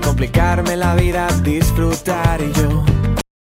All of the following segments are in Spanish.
complicarme la vida, disfrutar yo.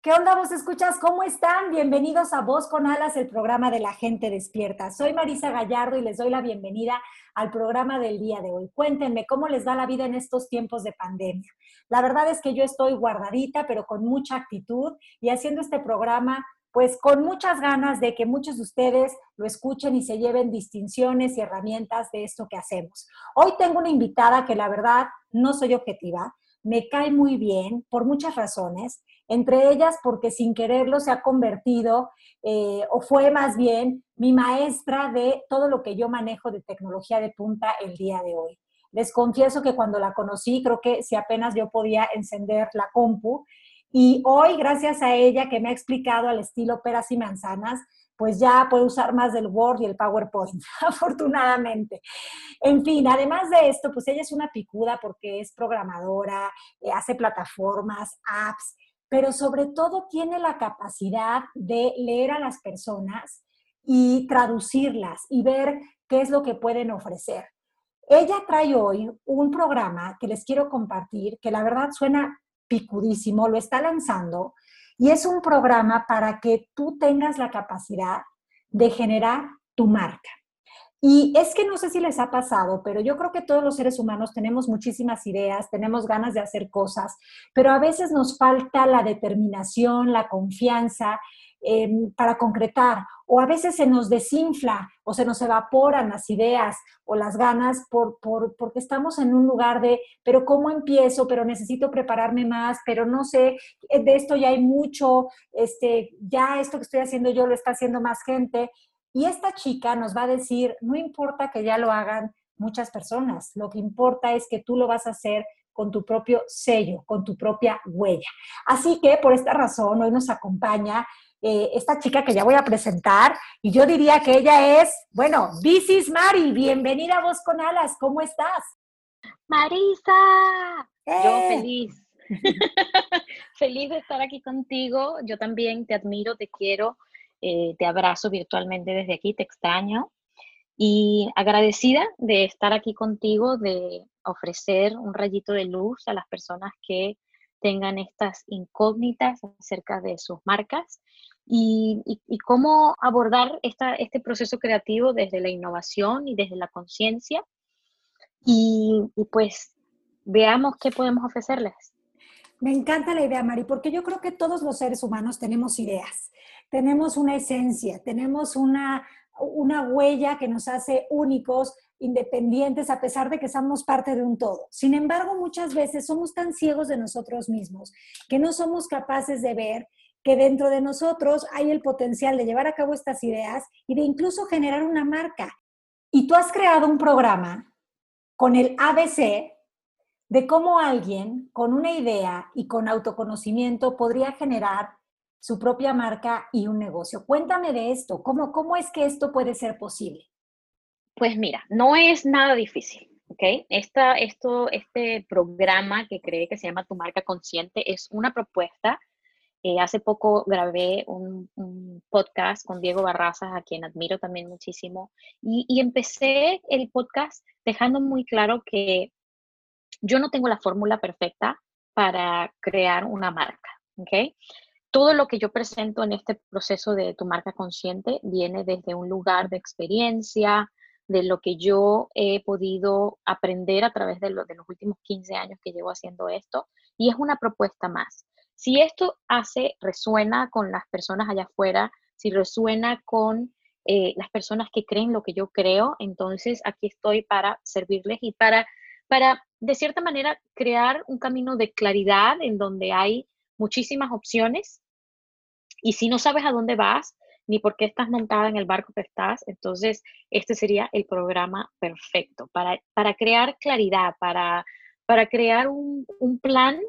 ¿Qué onda vos escuchas? ¿Cómo están? Bienvenidos a Voz con Alas, el programa de la gente despierta. Soy Marisa Gallardo y les doy la bienvenida al programa del día de hoy. Cuéntenme cómo les da la vida en estos tiempos de pandemia. La verdad es que yo estoy guardadita, pero con mucha actitud y haciendo este programa pues con muchas ganas de que muchos de ustedes lo escuchen y se lleven distinciones y herramientas de esto que hacemos. Hoy tengo una invitada que la verdad no soy objetiva, me cae muy bien por muchas razones, entre ellas porque sin quererlo se ha convertido eh, o fue más bien mi maestra de todo lo que yo manejo de tecnología de punta el día de hoy. Les confieso que cuando la conocí, creo que si apenas yo podía encender la compu, y hoy, gracias a ella que me ha explicado al estilo peras y manzanas, pues ya puedo usar más del Word y el PowerPoint, afortunadamente. En fin, además de esto, pues ella es una picuda porque es programadora, eh, hace plataformas, apps, pero sobre todo tiene la capacidad de leer a las personas y traducirlas y ver qué es lo que pueden ofrecer. Ella trae hoy un programa que les quiero compartir, que la verdad suena picudísimo, lo está lanzando y es un programa para que tú tengas la capacidad de generar tu marca. Y es que no sé si les ha pasado, pero yo creo que todos los seres humanos tenemos muchísimas ideas, tenemos ganas de hacer cosas, pero a veces nos falta la determinación, la confianza Em, para concretar, o a veces se nos desinfla o se nos evaporan las ideas o las ganas por, porque estamos en un lugar de, pero ¿cómo empiezo? Pero necesito prepararme más, pero no sé, eh, de esto ya hay mucho, este, ya esto que estoy haciendo yo lo está haciendo más gente. Y esta chica nos va a decir, no importa que ya lo hagan muchas personas, lo que importa es que tú lo vas a hacer con tu propio sello, con tu propia huella. Así que por esta razón hoy nos acompaña eh, esta chica que ya voy a presentar y yo diría que ella es, bueno, This is Mari, bienvenida a Voz con Alas, ¿cómo estás? Marisa, yo ¡Eh! feliz, feliz de estar aquí contigo, yo también te admiro, te quiero, eh, te abrazo virtualmente desde aquí, te extraño. Y agradecida de estar aquí contigo, de ofrecer un rayito de luz a las personas que tengan estas incógnitas acerca de sus marcas y, cómo abordar esta, este proceso creativo desde la innovación y desde la conciencia. Y, pues veamos qué podemos ofrecerles. Me encanta la idea, Mari, porque yo creo que todos los seres humanos tenemos ideas, tenemos una esencia, tenemos una, una huella que nos hace únicos, independientes, a pesar de que somos parte de un todo. Sin embargo, muchas veces somos tan ciegos de nosotros mismos que no somos capaces de ver que dentro de nosotros hay el potencial de llevar a cabo estas ideas y de incluso generar una marca. Y tú has creado un programa con el ABC de cómo alguien con una idea y con autoconocimiento podría generar su propia marca y un negocio. Cuéntame de esto, ¿cómo, cómo es que esto puede ser posible? Pues mira, no es nada difícil. ¿ok? Esta, esto, este programa que cree que se llama Tu Marca Consciente es una propuesta eh, hace poco grabé un, podcast con Diego Barrazas, a quien admiro también muchísimo, y, empecé el podcast dejando muy claro que yo no tengo la fórmula perfecta para crear una marca, ¿ok? Todo lo que yo presento en este proceso de tu marca consciente viene desde un lugar de experiencia, de lo que yo he podido aprender a través de, los últimos 15 años que llevo haciendo esto, y es una propuesta más. Si esto hace, resuena con las personas allá afuera, si resuena con eh, las personas que creen lo que yo creo, entonces aquí estoy para servirles y para, para, de cierta manera, crear un camino de claridad en donde hay muchísimas opciones. Y si no sabes a dónde vas, ni por qué estás montada en el barco que estás, entonces este sería el programa perfecto para, para crear claridad, para, para crear un, un plan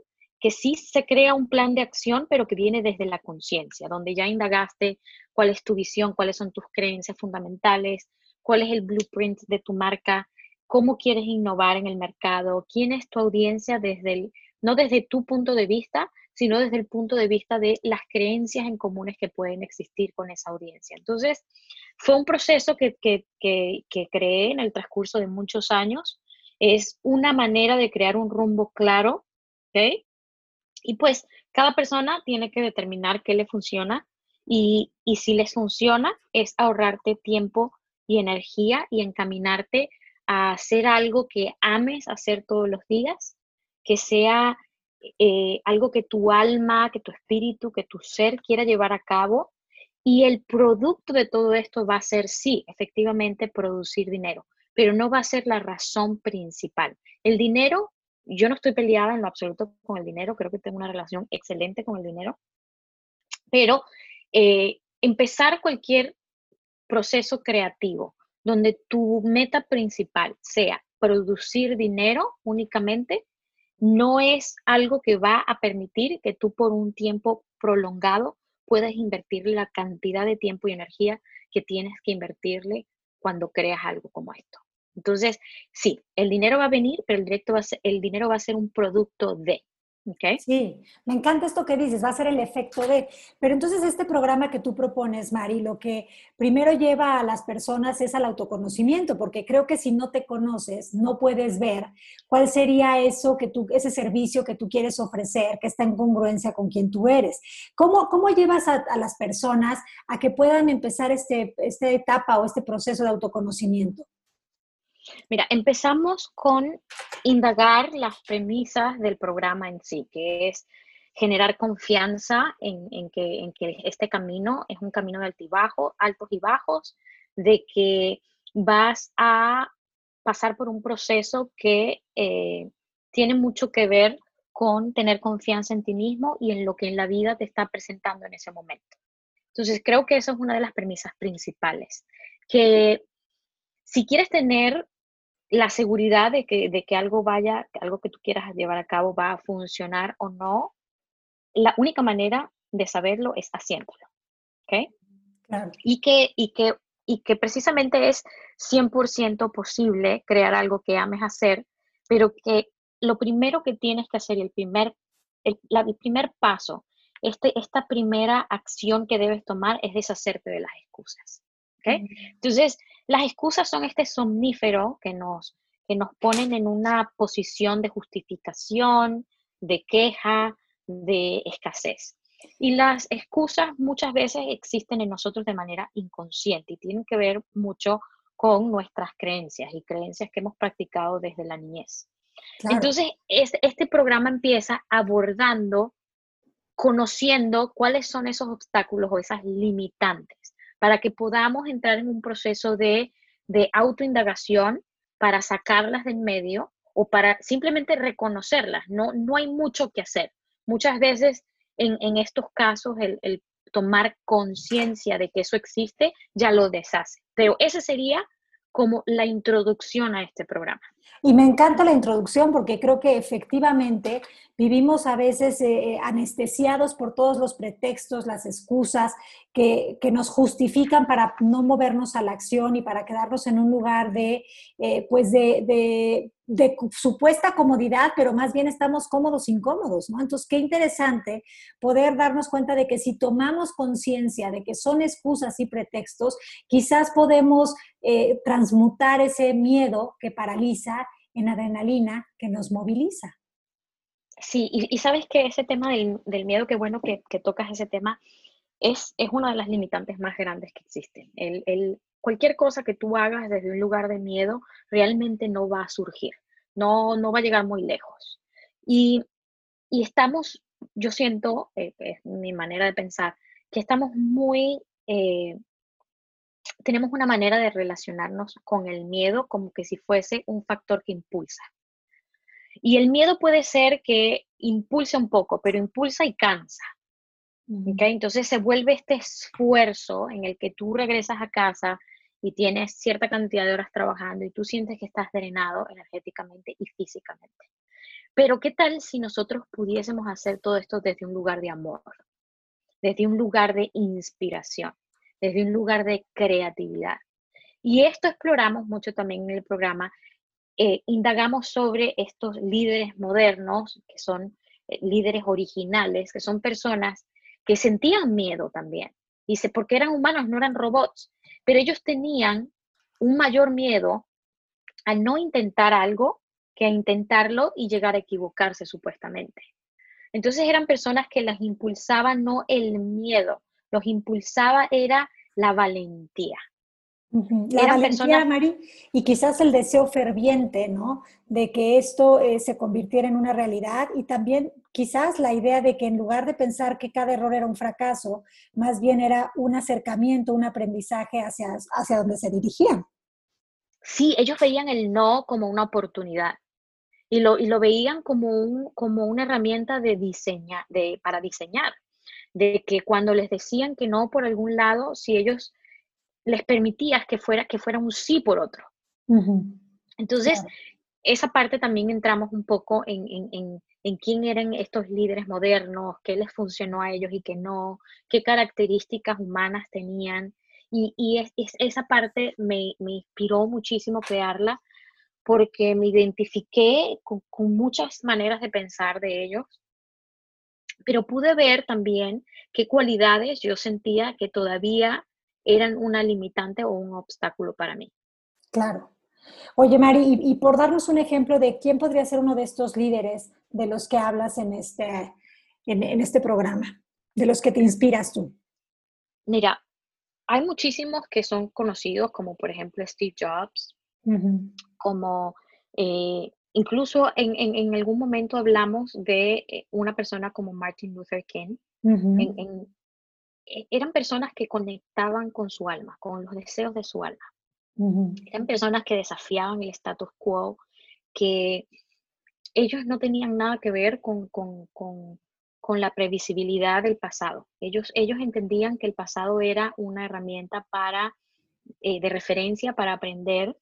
que sí se crea un plan de acción, pero que viene desde la conciencia, donde ya indagaste cuál es tu visión, cuáles son tus creencias fundamentales, cuál es el blueprint de tu marca, cómo quieres innovar en el mercado, quién es tu audiencia desde el, no desde tu punto de vista, sino desde el punto de vista de las creencias en comunes que pueden existir con esa audiencia. Entonces, fue un proceso que, que, que, creé en el transcurso de muchos años. Es una manera de crear un rumbo claro, ¿ok? Y pues cada persona tiene que determinar qué le funciona y, y si les funciona es ahorrarte tiempo y energía y encaminarte a hacer algo que ames hacer todos los días, que sea eh, algo que tu alma, que tu espíritu, que tu ser quiera llevar a cabo. Y el producto de todo esto va a ser, sí, efectivamente, producir dinero, pero no va a ser la razón principal. El dinero, yo no estoy peleada en lo absoluto con el dinero, creo que tengo una relación excelente con el dinero, pero eh, empezar cualquier proceso creativo donde tu meta principal sea producir dinero únicamente, no es algo que va a permitir que tú por un tiempo prolongado puedas invertirle la cantidad de tiempo y energía que tienes que invertirle cuando creas algo como esto. Entonces, sí, el dinero va a venir, pero el, directo va a el dinero va a ser un producto de. Sí, me encanta esto que dices, va a ser el efecto de, pero entonces este programa que tú propones, Mari, lo que primero lleva a las personas es al autoconocimiento, porque creo que si no te conoces, no puedes ver cuál sería eso que tú, ese servicio que tú quieres ofrecer, que está en congruencia con quien tú eres. ¿Cómo, cómo llevas a, a las personas a que puedan empezar este, esta etapa o este proceso de autoconocimiento? Mira, empezamos con indagar las premisas del programa en sí, que es generar confianza en, que, este camino es un camino de altibajo, altos y bajos, de que vas a pasar por un proceso que eh, tiene mucho que ver con tener confianza en ti mismo y en lo que en la vida te está presentando en ese momento. Entonces, creo que eso es una de las premisas principales, que si quieres tener la seguridad de que, de que algo vaya, algo que tú quieras llevar a cabo va a funcionar o no, la única manera de saberlo es haciéndolo. ¿Ok? Y, que, y, que, y que precisamente es 100% posible crear algo que ames hacer, pero que lo primero que tienes que hacer y el primer, el, primer paso, este, esta primera acción que debes tomar es deshacerte de las excusas. ¿Okay? Entonces, las excusas son este somnífero que nos, que nos ponen en una posición de justificación, de queja, de escasez. Y las excusas muchas veces existen en nosotros de manera inconsciente y tienen que ver mucho con nuestras creencias y creencias que hemos practicado desde la niñez. Entonces, este programa empieza abordando, conociendo cuáles son esos obstáculos o esas limitantes para que podamos entrar en un proceso de, de autoindagación para sacarlas del medio o para simplemente reconocerlas. No, no hay mucho que hacer. Muchas veces en, estos casos el, el tomar conciencia de que eso existe ya lo deshace. Pero ese sería como la introducción a este programa. Y me encanta la introducción porque creo que efectivamente vivimos a veces eh, anestesiados por todos los pretextos, las excusas que, nos justifican para no movernos a la acción y para quedarnos en un lugar de, eh, pues de, de, supuesta comodidad, pero más bien estamos cómodos, incómodos, ¿no? Entonces, qué interesante poder darnos cuenta de que si tomamos conciencia de que son excusas y pretextos, quizás podemos eh, transmutar ese miedo que paraliza en adrenalina que nos moviliza. Sí, y, sabes que ese tema del, miedo, qué bueno que, tocas ese tema, es, es, una de las limitantes más grandes que existen. El, cualquier cosa que tú hagas desde un lugar de miedo realmente no va a surgir, no, no va a llegar muy lejos. Y, estamos, yo siento, eh, es mi manera de pensar, que estamos muy eh, tenemos una manera de relacionarnos con el miedo como que si fuese un factor que impulsa. Y el miedo puede ser que impulse un poco, pero impulsa y cansa. Entonces se vuelve este esfuerzo en el que tú regresas a casa y tienes cierta cantidad de horas trabajando y tú sientes que estás drenado energéticamente y físicamente. Pero ¿qué tal si nosotros pudiésemos hacer todo esto desde un lugar de amor, desde un lugar de inspiración, desde un lugar de creatividad? Y esto exploramos mucho también en el programa. Eh, indagamos sobre estos líderes modernos, que son eh, líderes originales, que son personas que sentían miedo también. Dice, porque eran humanos, no eran robots, pero ellos tenían un mayor miedo a no intentar algo que a intentarlo y llegar a equivocarse supuestamente. Entonces eran personas que las impulsaba no el miedo, los impulsaba era la valentía. La valentía, Mari, y quizás el deseo ferviente, ¿no? De que esto eh, se convirtiera en una realidad y también quizás la idea de que en lugar de pensar que cada error era un fracaso, más bien era un acercamiento, un aprendizaje hacia, hacia donde se dirigían. Sí, ellos veían el no como una oportunidad y lo, y lo veían como, un, como una herramienta de diseñar, de, para diseñar, de que cuando les decían que no por algún lado, si ellos les permitías que fuera, que fuera un sí por otro. Entonces, esa parte también entramos un poco en, en, en, quién eran estos líderes modernos, qué les funcionó a ellos y qué no, qué características humanas tenían. Y, y es, esa parte me, me, inspiró muchísimo crearla porque me identifiqué con, con muchas maneras de pensar de ellos pero pude ver también qué cualidades yo sentía que todavía eran una limitante o un obstáculo para mí. Claro. Oye, Mari, y, por darnos un ejemplo de quién podría ser uno de estos líderes de los que hablas en este, en, este programa, de los que te inspiras tú. Mira, hay muchísimos que son conocidos, como por ejemplo Steve Jobs, como eh, incluso en, en, algún momento hablamos de eh, una persona como Martin Luther King. en, e, eran personas que conectaban con su alma, con los deseos de su alma. Eran personas que desafiaban el status quo, que ellos no tenían nada que ver con, la previsibilidad del pasado. Ellos, ellos entendían que el pasado era una herramienta para, eh, de referencia para aprender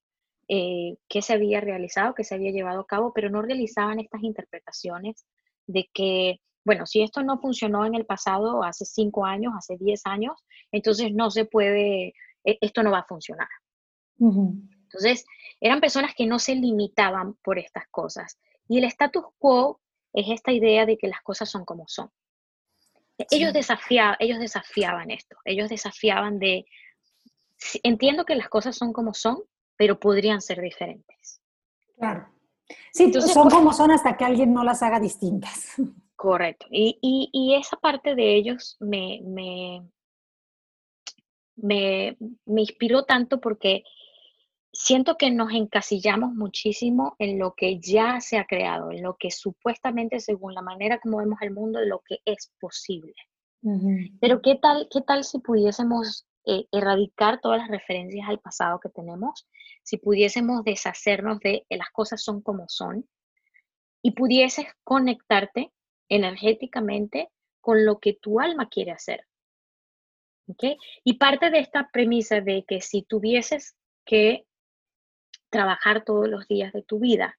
eh, qué se había realizado, qué se había llevado a cabo, pero no realizaban estas interpretaciones de que bueno, si esto no funcionó en el pasado, hace cinco años, hace diez años, entonces no se puede, e, esto no va a funcionar. Entonces, eran personas que no se limitaban por estas cosas. Y el status quo es esta idea de que las cosas son como son. Ellos, desafiaban, ellos desafiaban esto, ellos desafiaban de, entiendo que las cosas son como son, pero podrían ser diferentes. Claro. Sí, Entonces, son como son hasta que alguien no las haga distintas. Correcto. Y, y, esa parte de ellos me, me, me, inspiró tanto porque siento que nos encasillamos muchísimo en lo que ya se ha creado, en lo que supuestamente, según la manera como vemos el mundo, lo que es posible. Pero ¿qué tal, qué tal si pudiésemos eh, erradicar todas las referencias al pasado que tenemos, si pudiésemos deshacernos de las cosas son como son y pudieses conectarte energéticamente con lo que tu alma quiere hacer. ¿Okay? Y parte de esta premisa de que si tuvieses que trabajar todos los días de tu vida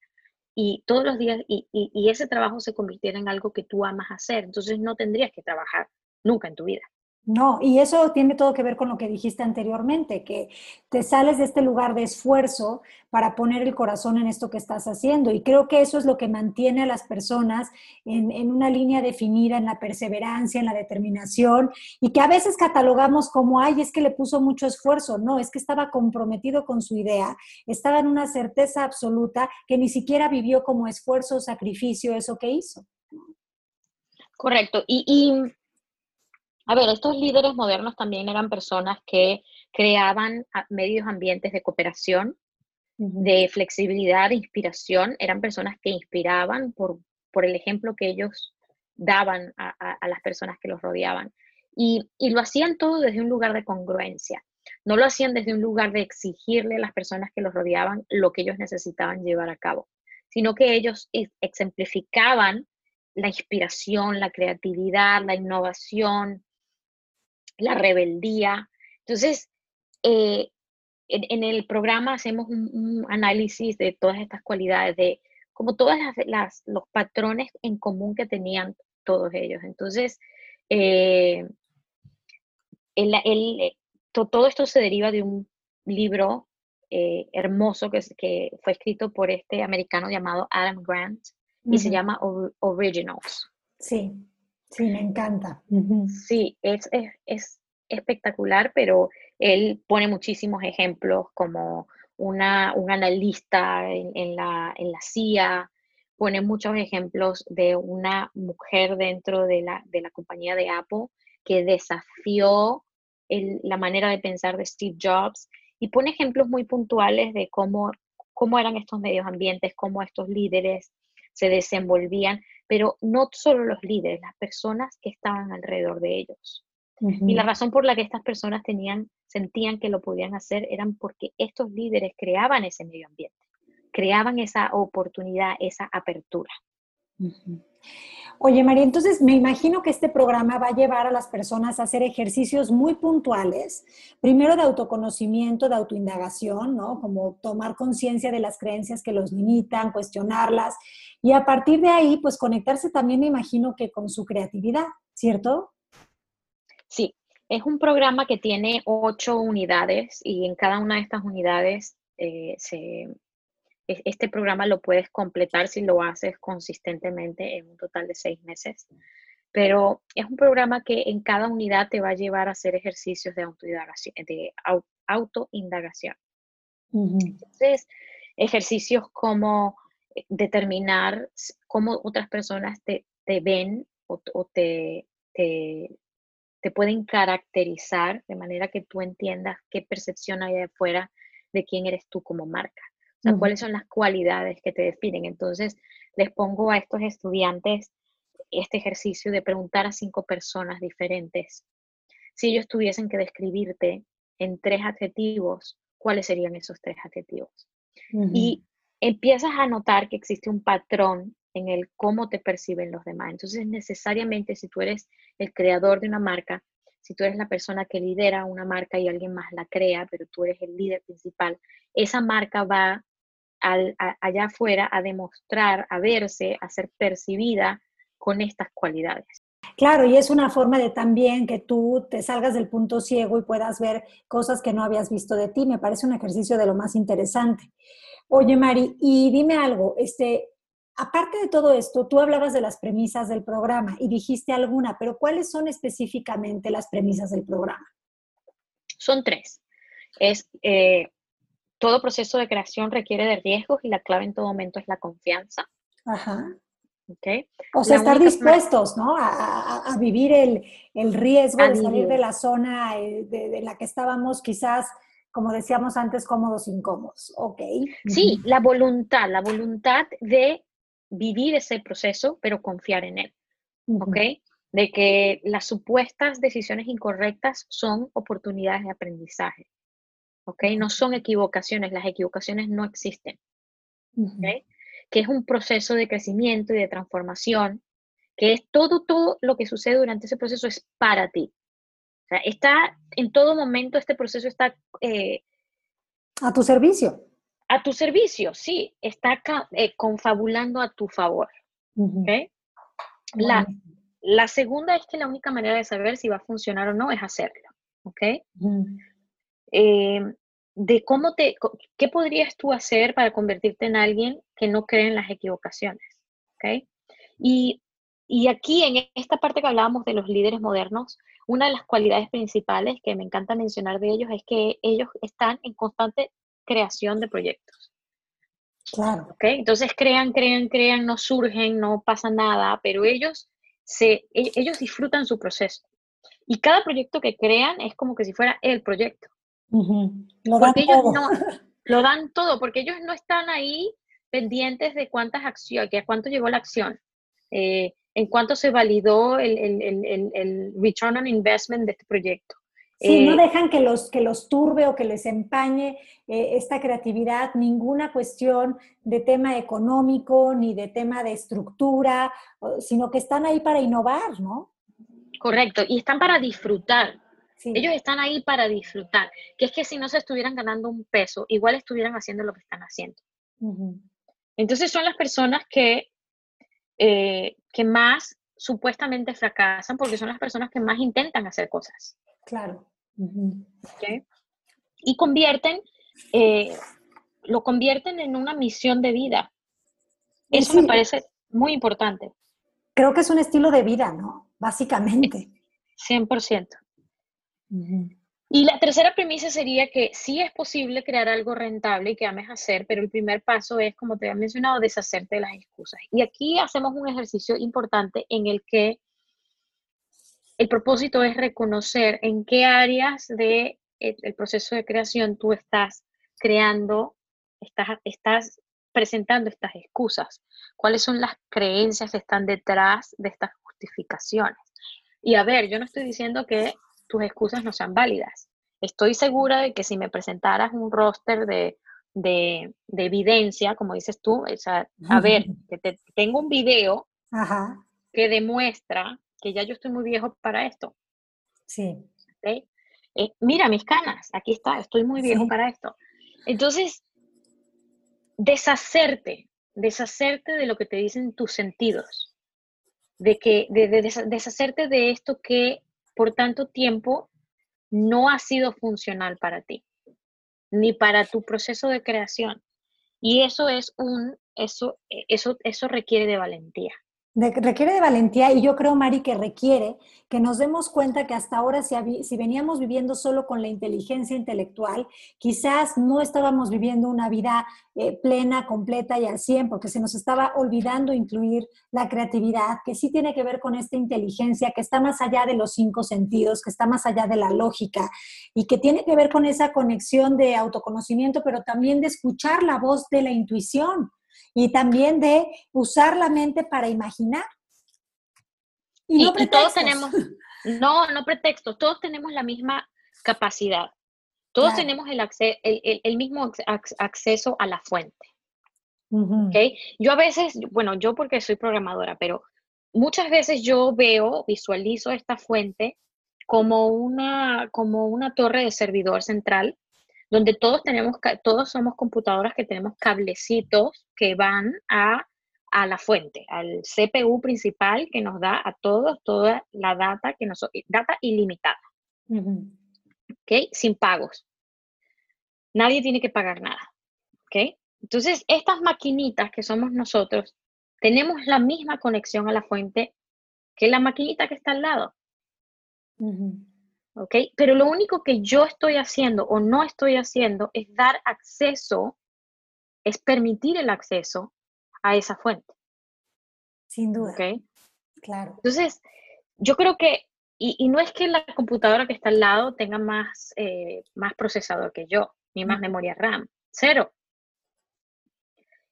y todos los días y, y ese trabajo se convirtiera en algo que tú amas hacer, entonces no tendrías que trabajar nunca en tu vida. No, y eso tiene todo que ver con lo que dijiste anteriormente, que te sales de este lugar de esfuerzo para poner el corazón en esto que estás haciendo. Y creo que eso es lo que mantiene a las personas en, una línea definida, en la perseverancia, en la determinación, y que a veces catalogamos como, ay, es que le puso mucho esfuerzo. No, es que estaba comprometido con su idea, estaba en una certeza absoluta que ni siquiera vivió como esfuerzo o sacrificio eso que hizo. Correcto. y a ver, estos líderes modernos también eran personas que creaban medios ambientes de cooperación, de flexibilidad, de inspiración. Eran personas que inspiraban por, por el ejemplo que ellos daban a, las personas que los rodeaban. Y, y, lo hacían todo desde un lugar de congruencia. No lo hacían desde un lugar de exigirle a las personas que los rodeaban lo que ellos necesitaban llevar a cabo, sino que ellos exemplificaban la inspiración, la creatividad, la innovación, la rebeldía. Entonces, eh, en, el programa hacemos un, análisis de todas estas cualidades, de como todos las, los patrones en común que tenían todos ellos. Entonces, eh, el, todo esto se deriva de un libro eh, hermoso que, que, fue escrito por este americano llamado Adam Grant y se llama Originals. Sí, sí, me encanta. Sí, es, es, espectacular, pero él pone muchísimos ejemplos como una, un analista en, la, en la CIA, pone muchos ejemplos de una mujer dentro de la, de la compañía de Apple que desafió la manera de pensar de Steve Jobs y pone ejemplos muy puntuales de cómo, cómo eran estos medios ambientes, cómo estos líderes se desenvolvían, pero no solo los líderes, las personas que estaban alrededor de ellos. Y la razón por la que estas personas tenían, sentían que lo podían hacer eran porque estos líderes creaban ese medio ambiente, creaban esa oportunidad, esa apertura. Oye, María, entonces me imagino que este programa va a llevar a las personas a hacer ejercicios muy puntuales, primero de autoconocimiento, de autoindagación, ¿no? Como tomar conciencia de las creencias que los limitan, cuestionarlas, y a partir de ahí, pues conectarse también, me imagino que con su creatividad, ¿cierto? Sí, es un programa que tiene ocho unidades y en cada una de estas unidades eh, se este programa lo puedes completar si lo haces consistentemente en un total de seis meses. Pero es un programa que en cada unidad te va a llevar a hacer ejercicios de autoindagación. De autoindagación. Entonces, ejercicios como eh, determinar cómo otras personas te, ven o, te, te, te, pueden caracterizar de manera que tú entiendas qué percepción hay de afuera de quién eres tú como marca sea, cuáles son las cualidades que te definen. Entonces, les pongo a estos estudiantes este ejercicio de preguntar a cinco personas diferentes. Si ellos tuviesen que describirte en tres adjetivos, ¿cuáles serían esos tres adjetivos? Y empiezas a notar que existe un patrón en el cómo te perciben los demás. Entonces, necesariamente, si tú eres el creador de una marca, si tú eres la persona que lidera una marca y alguien más la crea, pero tú eres el líder principal, esa marca va allá afuera a demostrar, a verse, a ser percibida con estas cualidades. Claro, y es una forma de también que tú te salgas del punto ciego y puedas ver cosas que no habías visto de ti. Me parece un ejercicio de lo más interesante. Oye, Mari, y dime algo, este, aparte de todo esto, tú hablabas de las premisas del programa y dijiste alguna, pero ¿cuáles son específicamente las premisas del programa? Son tres. Es eh, todo proceso de creación requiere de riesgos y la clave en todo momento es la confianza. Ajá. Okay. O sea, estar dispuestos, ¿no? A, vivir el, riesgo de salir de la zona eh, de, la que estábamos quizás, como decíamos antes, cómodos, incómodos. Ok. Sí, la voluntad, la voluntad de vivir ese proceso, pero confiar en él. ¿Ok? De que las supuestas decisiones incorrectas son oportunidades de aprendizaje. ¿Ok? No son equivocaciones, las equivocaciones no existen, ¿ok? Que es un proceso de crecimiento y de transformación, que es todo, todo lo que sucede durante ese proceso es para ti. O sea, está, en todo momento este proceso está... Eh, a tu servicio. A tu servicio, sí, está eh, confabulando a tu favor. la, la, segunda es que la única manera de saber si va a funcionar o no es hacerlo. ¿ok? Eh, de cómo te, qué podrías tú hacer para convertirte en alguien que no cree en las equivocaciones, ¿ok? Y, y aquí en esta parte que hablábamos de los líderes modernos, una de las cualidades principales que me encanta mencionar de ellos es que ellos están en constante creación de proyectos. Claro. ¿Ok? Entonces crean, crean, crean, no surgen, no pasa nada, pero ellos, se, e, ellos disfrutan su proceso. Y cada proyecto que crean es como que si fuera el proyecto. Lo dan ellos todo. no lo dan todo, porque ellos no están ahí pendientes de cuántas acciones, que a cuánto llegó la acción, eh, en cuánto se validó el, el, el, return on investment de este proyecto. Sí, no eh, dejan que los, que los turbe o que les empañe eh, esta creatividad, ninguna cuestión de tema económico ni de tema de estructura, sino que están ahí para innovar, ¿no? Correcto, y están para disfrutar. Ellos están ahí para disfrutar, que es que si no se estuvieran ganando un peso, igual estuvieran haciendo lo que están haciendo. Entonces son las personas que, eh, que más supuestamente fracasan porque son las personas que más intentan hacer cosas. Claro. Y convierten, eh, lo convierten en una misión de vida. Eso me parece muy importante. Creo que es un estilo de vida, ¿no? Básicamente. 100%. Y la tercera premisa sería que sí es posible crear algo rentable y que ames hacer, pero el primer paso es, como te había mencionado, deshacerte de las excusas. Y aquí hacemos un ejercicio importante en el que el propósito es reconocer en qué áreas del de el proceso de creación tú estás creando, estás, estás presentando estas excusas, cuáles son las creencias que están detrás de estas justificaciones. Y a ver, yo no estoy diciendo que tus excusas no sean válidas. Estoy segura de que si me presentaras un roster de, evidencia, como dices tú, a ver, que te, tengo un video que demuestra que ya yo estoy muy viejo para esto. Sí. Eh, mira mis canas, aquí está, estoy muy viejo para esto. Entonces, deshacerte, deshacerte de lo que te dicen tus sentidos, de que de deshacerte de esto que por tanto tiempo no ha sido funcional para ti, ni para tu proceso de creación. Y eso es un, eso, eso, eso requiere de valentía requiere de valentía y yo creo, Mari, que requiere que nos demos cuenta que hasta ahora si, si, veníamos viviendo solo con la inteligencia intelectual, quizás no estábamos viviendo una vida eh, plena, completa y al 100, porque se nos estaba olvidando incluir la creatividad, que sí tiene que ver con esta inteligencia, que está más allá de los cinco sentidos, que está más allá de la lógica y que tiene que ver con esa conexión de autoconocimiento, pero también de escuchar la voz de la intuición y también de usar la mente para imaginar. Y, no todos tenemos, no, no pretextos, todos tenemos la misma capacidad. Todos tenemos el, el, el, mismo acceso a la fuente. ¿okay? Yo a veces, bueno, yo porque soy programadora, pero muchas veces yo veo, visualizo esta fuente como una, como una torre de servidor central donde todos tenemos, todos somos computadoras que tenemos cablecitos que van a, la fuente, al CPU principal que nos da a todos toda la data, que nos, data ilimitada. ¿Ok? Sin pagos. Nadie tiene que pagar nada. ¿Ok? Entonces, estas maquinitas que somos nosotros, tenemos la misma conexión a la fuente que la maquinita que está al lado. ¿Ok? Pero lo único que yo estoy haciendo o no estoy haciendo es dar acceso, es permitir el acceso a esa fuente. Sin duda. ¿Ok? Claro. Entonces, yo creo que, y, no es que la computadora que está al lado tenga más, eh, más procesador que yo, ni más memoria RAM, cero.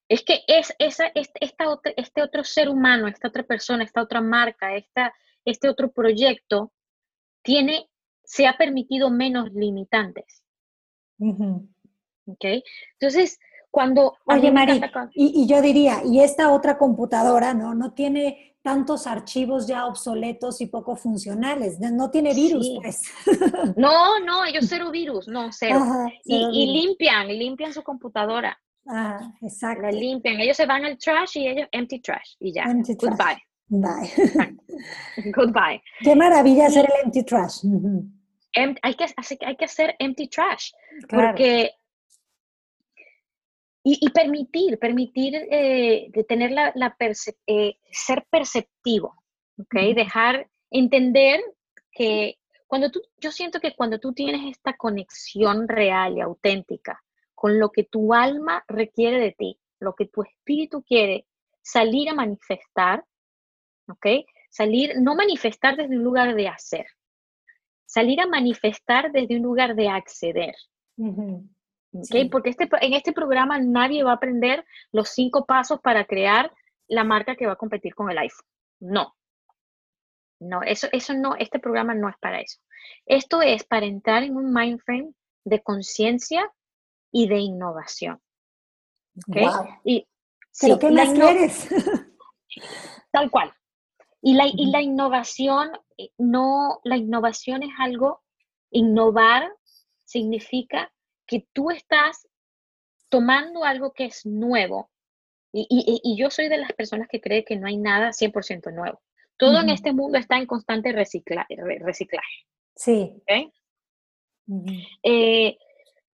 Es que es esa, este, esta otra, este otro ser humano, esta otra persona, esta otra marca, esta, este otro proyecto, tiene se ha permitido menos limitantes. ¿Ok? Entonces, cuando... Oye, Mari, y, yo diría, y esta otra computadora, ¿no? No tiene tantos archivos ya obsoletos y poco funcionales, no tiene virus, pues. No, no, ellos cero virus, no, cero. y, limpian, limpian su computadora. Ah, exacto. La limpian, ellos se van al trash y ellos empty trash y ya. Goodbye. Bye. Goodbye. Qué maravilla hacer el empty trash hay, que, hay que hacer empty trash, porque... Y, permitir, permitir eh, de tener la, la eh, ser perceptivo, ¿ok? Dejar entender que cuando tú, yo siento que cuando tú tienes esta conexión real y auténtica con lo que tu alma requiere de ti, lo que tu espíritu quiere salir a manifestar, ¿ok? Salir, no manifestar desde un lugar de hacer, salir a manifestar desde un lugar de acceder. Porque este, en este programa nadie va a aprender los cinco pasos para crear la marca que va a competir con el iPhone. No. No, eso, eso no, este programa no es para eso. Esto es para entrar en un mind frame de conciencia y de innovación. Y, ¿Pero qué más quieres? Tal cual. Y la, y la innovación, no, la innovación es algo, innovar significa que tú estás tomando algo que es nuevo Y, yo soy de las personas que cree que no hay nada 100% nuevo. Todo en este mundo está en constante reciclaje. Sí. Eh,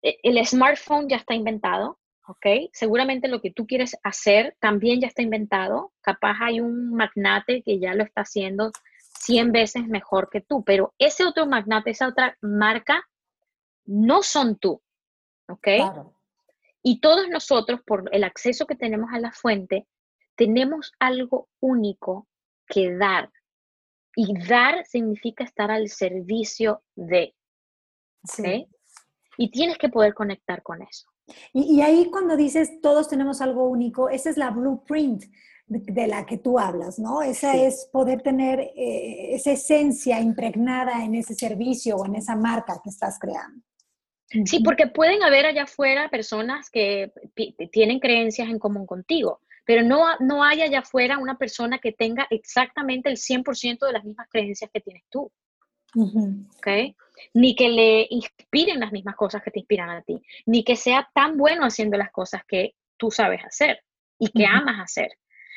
e, el smartphone ya está inventado, ¿ok? Seguramente lo que tú quieres hacer también ya está inventado. Capaz hay un magnate que ya lo está haciendo 100 veces mejor que tú, pero ese otro magnate, esa otra marca, no son tú, ¿ok? Y todos nosotros, por el acceso que tenemos a la fuente, tenemos algo único que dar. Y dar significa estar al servicio de. ¿okay? Y tienes que poder conectar con eso. Y, ahí cuando dices todos tenemos algo único, esa es la blueprint de, la que tú hablas, ¿no? Esa es poder tener eh, esa esencia impregnada en ese servicio o en esa marca que estás creando. Sí, porque pueden haber allá afuera personas que tienen creencias en común contigo, pero no, no hay allá afuera una persona que tenga exactamente el 100% de las mismas creencias que tienes tú. Ni que le inspiren las mismas cosas que te inspiran a ti, ni que sea tan bueno haciendo las cosas que tú sabes hacer y que amas hacer.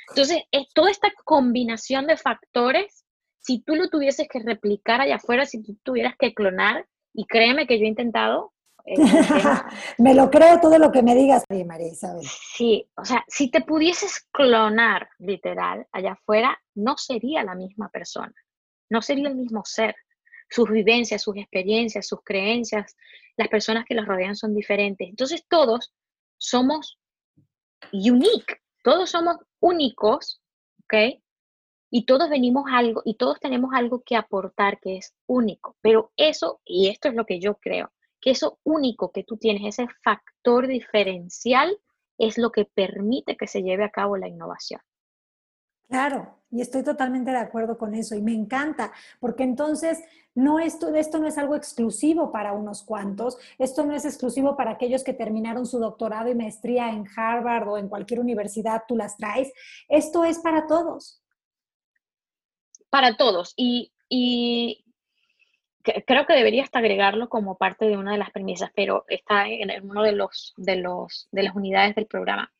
Entonces, es toda esta combinación de factores, si tú lo tuvieses que replicar allá afuera, si tú tuvieras que clonar, y créeme que yo he intentado, me lo creo todo lo que me digas, María Isabel. Sí, o sea, si te pudieses clonar literal allá afuera, no sería la misma persona, no sería el mismo ser. Sus vivencias, sus experiencias, sus creencias, las personas que los rodean son diferentes. Entonces todos somos unique, todos somos únicos, ¿ok? Y todos venimos algo, y todos tenemos algo que aportar que es único. Pero eso, y esto es lo que yo creo, que eso único que tú tienes, ese factor diferencial, es lo que permite que se lleve a cabo la innovación. Claro, y estoy totalmente de acuerdo con eso y me encanta, porque entonces no esto, esto no es algo exclusivo para unos cuantos, esto no es exclusivo para aquellos que terminaron su doctorado y maestría en Harvard o en cualquier universidad, tú las traes, esto es para todos. Para todos, y, y creo que debería hasta agregarlo como parte de una de las premisas, pero está en uno de los de los de las unidades del programa.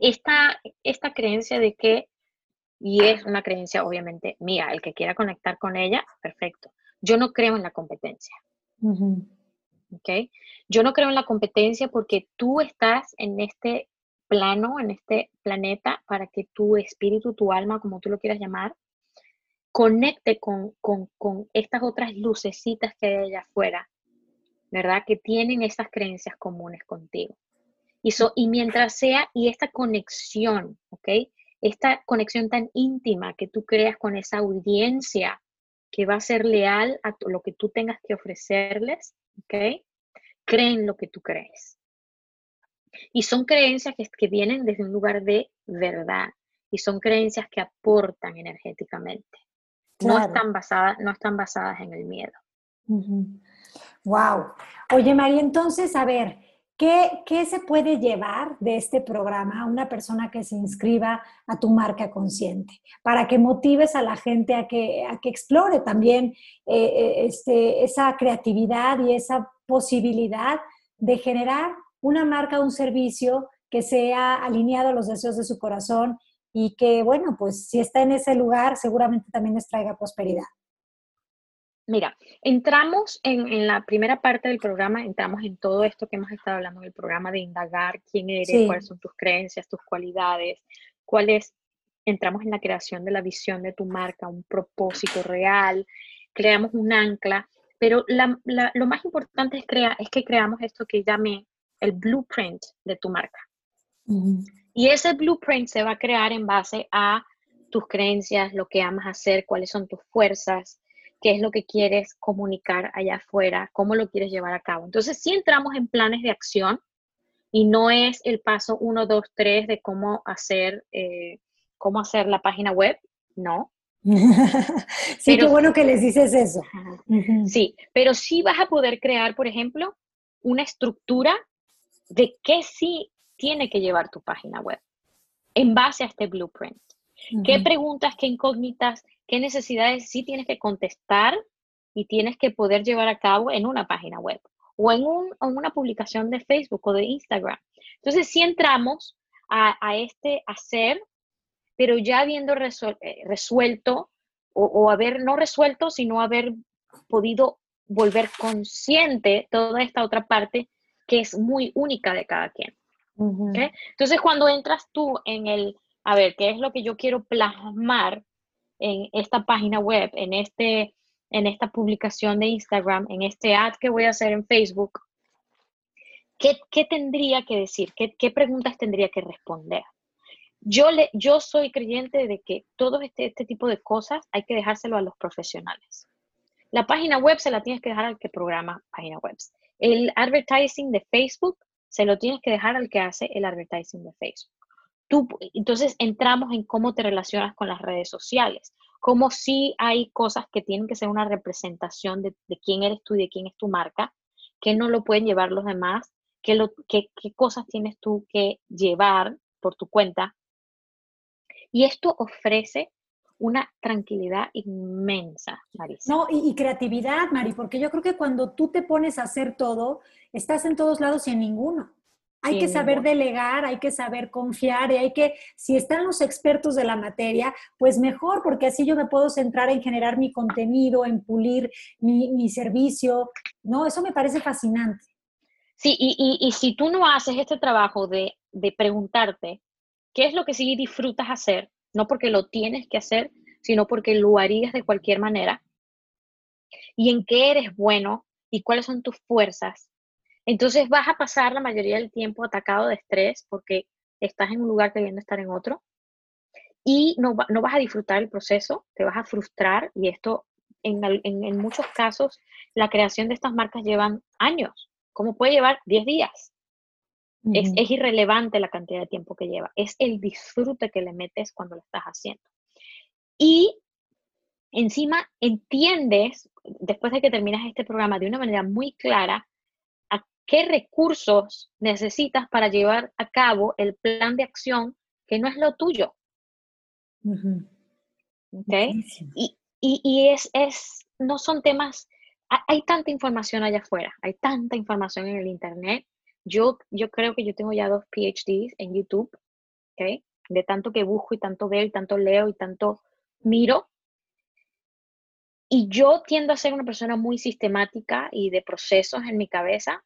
Esta, esta creencia de que, y es una creencia obviamente mía, el que quiera conectar con ella, perfecto. Yo no creo en la competencia. ¿Ok? Yo no creo en la competencia porque tú estás en este plano, en este planeta, para que tu espíritu, tu alma, como tú lo quieras llamar, conecte con, estas otras lucecitas que hay allá afuera, ¿verdad? Que tienen esas creencias comunes contigo. Y, y mientras sea, y esta conexión, ¿ok? Esta conexión tan íntima que tú creas con esa audiencia que va a ser leal a lo que tú tengas que ofrecerles, ¿ok? Creen lo que tú crees. Y son creencias que, que vienen desde un lugar de verdad y son creencias que aportan energéticamente. No, están basadas, no están basadas en el miedo. Wow. Oye, María, entonces, a ver, ¿qué, ¿qué, se puede llevar de este programa a una persona que se inscriba a tu marca consciente? Para que motives a la gente a que, a que explore también eh, eh, este, esa creatividad y esa posibilidad de generar una marca, un servicio que sea alineado a los deseos de su corazón y que, bueno, pues si está en ese lugar, seguramente también les traiga prosperidad. Mira, entramos en, la primera parte del programa, entramos en todo esto que hemos estado hablando en el programa de indagar quién eres, cuáles son tus creencias, tus cualidades, cuáles, entramos en la creación de la visión de tu marca, un propósito real, creamos un ancla, pero lo más importante es, crea, es que creamos esto que llamé el blueprint de tu marca. Y ese blueprint se va a crear en base a tus creencias, lo que amas hacer, cuáles son tus fuerzas, qué es lo que quieres comunicar allá afuera, cómo lo quieres llevar a cabo. Entonces, si entramos en planes de acción y no es el paso 1, 2, 3 de cómo hacer, eh, cómo hacer la página web, no. sí, qué bueno que les dices eso. Sí, pero sí vas a poder crear, por ejemplo, una estructura de qué sí tiene que llevar tu página web en base a este blueprint. ¿Qué preguntas, qué incógnitas, qué necesidades sí tienes que contestar y tienes que poder llevar a cabo en una página web o en, una publicación de Facebook o de Instagram? Entonces, si entramos a, este hacer, pero ya habiendo eh, resuelto o, haber no resuelto, sino haber podido volver consciente toda esta otra parte que es muy única de cada quien. Entonces, cuando entras tú en el, a ver, ¿qué es lo que yo quiero plasmar en esta página web, en, este, en esta publicación de Instagram, en este ad que voy a hacer en Facebook? ¿Qué, qué tendría que decir? ¿Qué, ¿Qué, preguntas tendría que responder? Yo, le, yo soy creyente de que todo este, este tipo de cosas hay que dejárselo a los profesionales. La página web se la tienes que dejar al que programa página web. El advertising de Facebook se lo tienes que dejar al que hace el advertising de Facebook. Entonces entramos en cómo te relacionas con las redes sociales, cómo si hay cosas que tienen que ser una representación de, quién eres tú y de quién es tu marca, que no lo pueden llevar los demás, qué, cosas tienes tú que llevar por tu cuenta. Y esto ofrece una tranquilidad inmensa, Marisa. No, y, creatividad, Mari, porque yo creo que cuando tú te pones a hacer todo, estás en todos lados y en ninguno. Hay que saber delegar, hay que saber confiar y hay que, si están los expertos de la materia, pues mejor, porque así yo me puedo centrar en generar mi contenido, en pulir mi, servicio. No, eso me parece fascinante. Sí, y, y, si tú no haces este trabajo de, de preguntarte qué es lo que sí disfrutas hacer, no porque lo tienes que hacer, sino porque lo harías de cualquier manera. Y en qué eres bueno y cuáles son tus fuerzas. Entonces vas a pasar la mayoría del tiempo atacado de estrés porque estás en un lugar queriendo estar en otro. Y no, no vas a disfrutar el proceso, te vas a frustrar y esto en, en, muchos casos la creación de estas marcas llevan años, como puede llevar 10 días. Es, irrelevante la cantidad de tiempo que lleva, es el disfrute que le metes cuando lo estás haciendo. Y encima entiendes, después de que terminas este programa de una manera muy clara, qué recursos necesitas para llevar a cabo el plan de acción que no es lo tuyo. Y, y, es, es, no son temas, hay tanta información allá afuera, hay tanta información en el Internet yo, yo creo que yo tengo ya dos PhDs en YouTube, ¿ok? De tanto que busco y tanto veo y tanto leo y tanto miro. Y yo tiendo a ser una persona muy sistemática y de procesos en mi cabeza.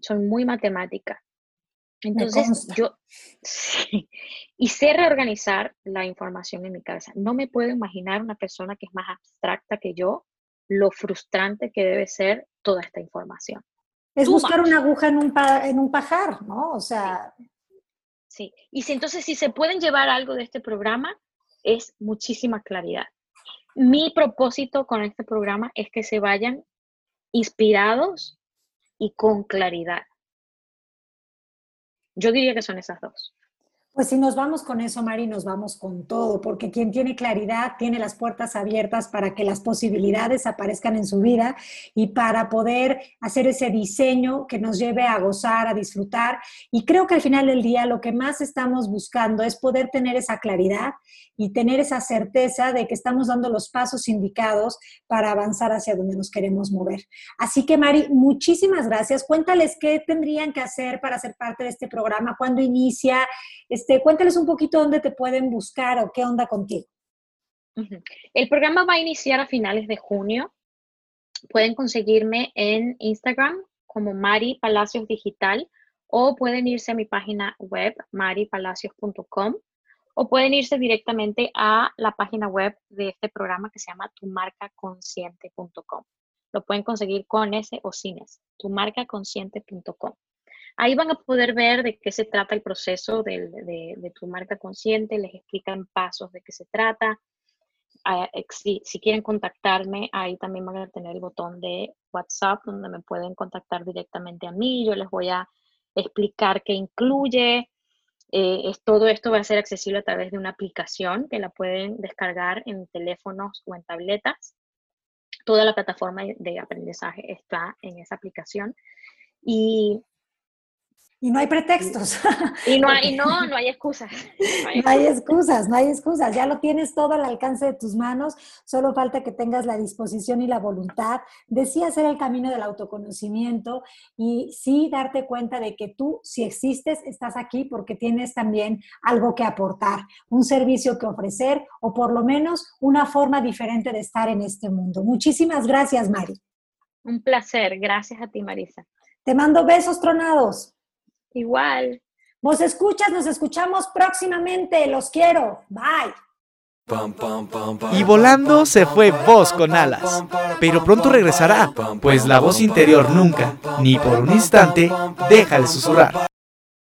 Soy muy matemática. Entonces, yo sí, y sé reorganizar la información en mi cabeza. No me puedo imaginar una persona que es más abstracta que yo, lo frustrante que debe ser toda esta información. Es buscar una aguja en un, en un pajar, ¿no? O sea. Sí. Y si entonces, si se pueden llevar algo de este programa, es muchísima claridad. Mi propósito con este programa es que se vayan inspirados y con claridad. Yo diría que son esas dos. Pues si nos vamos con eso, Mari, nos vamos con todo, porque quien tiene claridad tiene las puertas abiertas para que las posibilidades aparezcan en su vida y para poder hacer ese diseño que nos lleve a gozar, a disfrutar. Y creo que al final del día lo que más estamos buscando es poder tener esa claridad y tener esa certeza de que estamos dando los pasos indicados para avanzar hacia donde nos queremos mover. Así que, Mari, muchísimas gracias. Cuéntales qué tendrían que hacer para ser parte de este programa, cuándo inicia. Este, cuéntales un poquito dónde te pueden buscar o qué onda contigo. El programa va a iniciar a finales de junio. Pueden conseguirme en Instagram como Mari Palacios Digital o pueden irse a mi página web maripalacios.com o pueden irse directamente a la página web de este programa que se llama tumarcaconsciente.com. Lo pueden conseguir con ese o sin ese, tumarcaconsciente.com. Ahí van a poder ver de qué se trata el proceso de, tu marca consciente, les explican pasos de qué se trata. Ah, si, si, quieren contactarme, ahí también van a tener el botón de WhatsApp donde me pueden contactar directamente a mí. Yo les voy a explicar qué incluye, eh, todo esto va a ser accesible a través de una aplicación que la pueden descargar en teléfonos o en tabletas. Toda la plataforma de aprendizaje está en esa aplicación. Y Y no hay pretextos. Y no hay, no, no hay excusas. No hay excusas, no hay excusas. Ya lo tienes todo al alcance de tus manos. Solo falta que tengas la disposición y la voluntad de sí hacer el camino del autoconocimiento y sí darte cuenta de que tú, si existes, estás aquí porque tienes también algo que aportar, un servicio que ofrecer o por lo menos una forma diferente de estar en este mundo. Muchísimas gracias, Mari. Un placer. Gracias a ti, Marisa. Te mando besos tronados. Igual. Vos escuchas, nos escuchamos próximamente. Los quiero. Bye. Y volando se fue voz con alas. Pero pronto regresará, pues la voz interior nunca, ni por un instante, deja de susurrar.